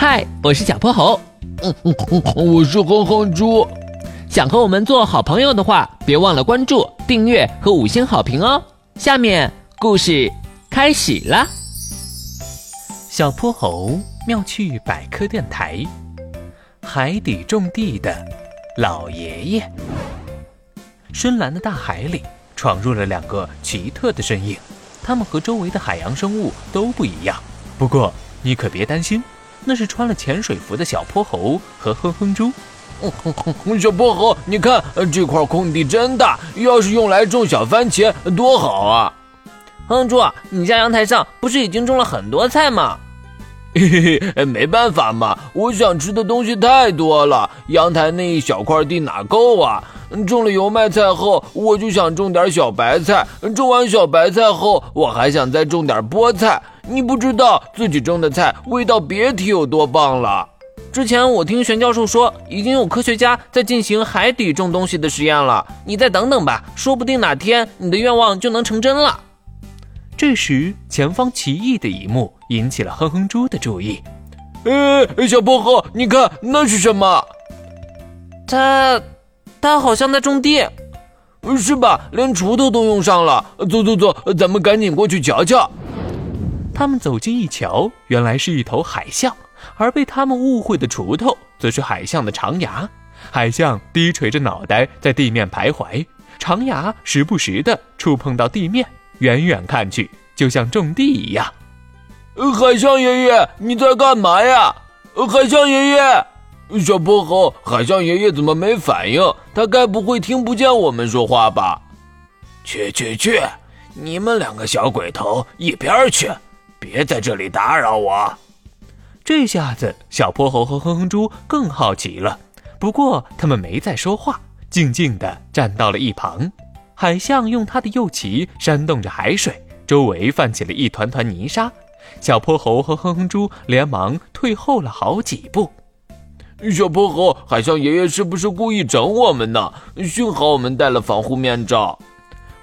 嗨，我是小泼猴。嗯嗯嗯，我是哼哼猪。想和我们做好朋友的话，别忘了关注、订阅和五星好评哦。下面故事开始了。小泼猴妙趣百科电台，海底种地的老爷爷。深蓝的大海里闯入了两个奇特的身影，它们和周围的海洋生物都不一样。不过你可别担心。那是穿了潜水服的小泼猴和哼哼猪。小泼猴，你看这块空地真大，要是用来种小番茄多好啊！哼哼猪，你家阳台上不是已经种了很多菜吗？嘿嘿嘿，没办法嘛，我想吃的东西太多了，阳台那一小块地哪够啊？种了油麦菜后，我就想种点小白菜，种完小白菜后，我还想再种点菠菜。你不知道自己种的菜味道别提有多棒了。之前我听玄教授说，已经有科学家在进行海底种东西的实验了。你再等等吧，说不定哪天你的愿望就能成真了。这时，前方奇异的一幕引起了哼哼猪的注意。呃，小薄荷，你看那是什么？他，他好像在种地，是吧？连锄头都用上了。走走走，咱们赶紧过去瞧瞧。他们走近一瞧，原来是一头海象，而被他们误会的锄头则是海象的长牙。海象低垂着脑袋在地面徘徊，长牙时不时的触碰到地面，远远看去就像种地一样。海象爷爷，你在干嘛呀？海象爷爷，小泼猴，海象爷爷怎么没反应？他该不会听不见我们说话吧？去去去，你们两个小鬼头一边去！别在这里打扰我！这下子，小泼猴和哼哼猪更好奇了。不过，他们没再说话，静静地站到了一旁。海象用它的右鳍扇动着海水，周围泛起了一团团泥沙。小泼猴和哼哼猪连忙退后了好几步。小泼猴，海象爷爷是不是故意整我们呢？幸好我们戴了防护面罩。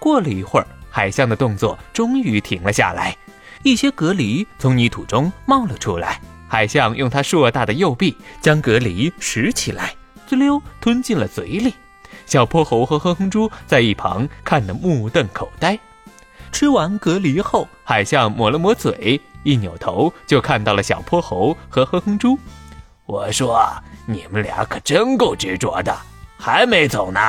过了一会儿，海象的动作终于停了下来。一些蛤蜊从泥土中冒了出来，海象用它硕大的右臂将蛤蜊拾起来，滋溜吞进了嘴里。小泼猴和哼哼猪在一旁看得目瞪口呆。吃完蛤蜊后，海象抹了抹嘴，一扭头就看到了小泼猴和哼哼猪。我说：“你们俩可真够执着的，还没走呢。”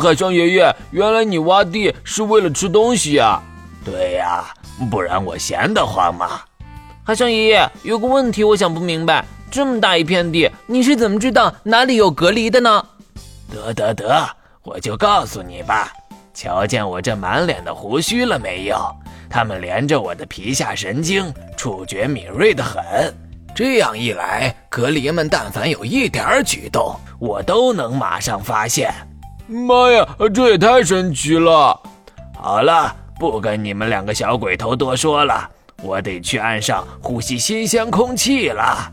海象爷爷，原来你挖地是为了吃东西呀？对呀。不然我闲得慌吗？海象爷爷有个问题，我想不明白。这么大一片地，你是怎么知道哪里有隔离的呢？得得得，我就告诉你吧。瞧见我这满脸的胡须了没有？它们连着我的皮下神经，触觉敏锐的很。这样一来，隔离们但凡有一点举动，我都能马上发现。妈呀，这也太神奇了！好了。不跟你们两个小鬼头多说了，我得去岸上呼吸新鲜空气了。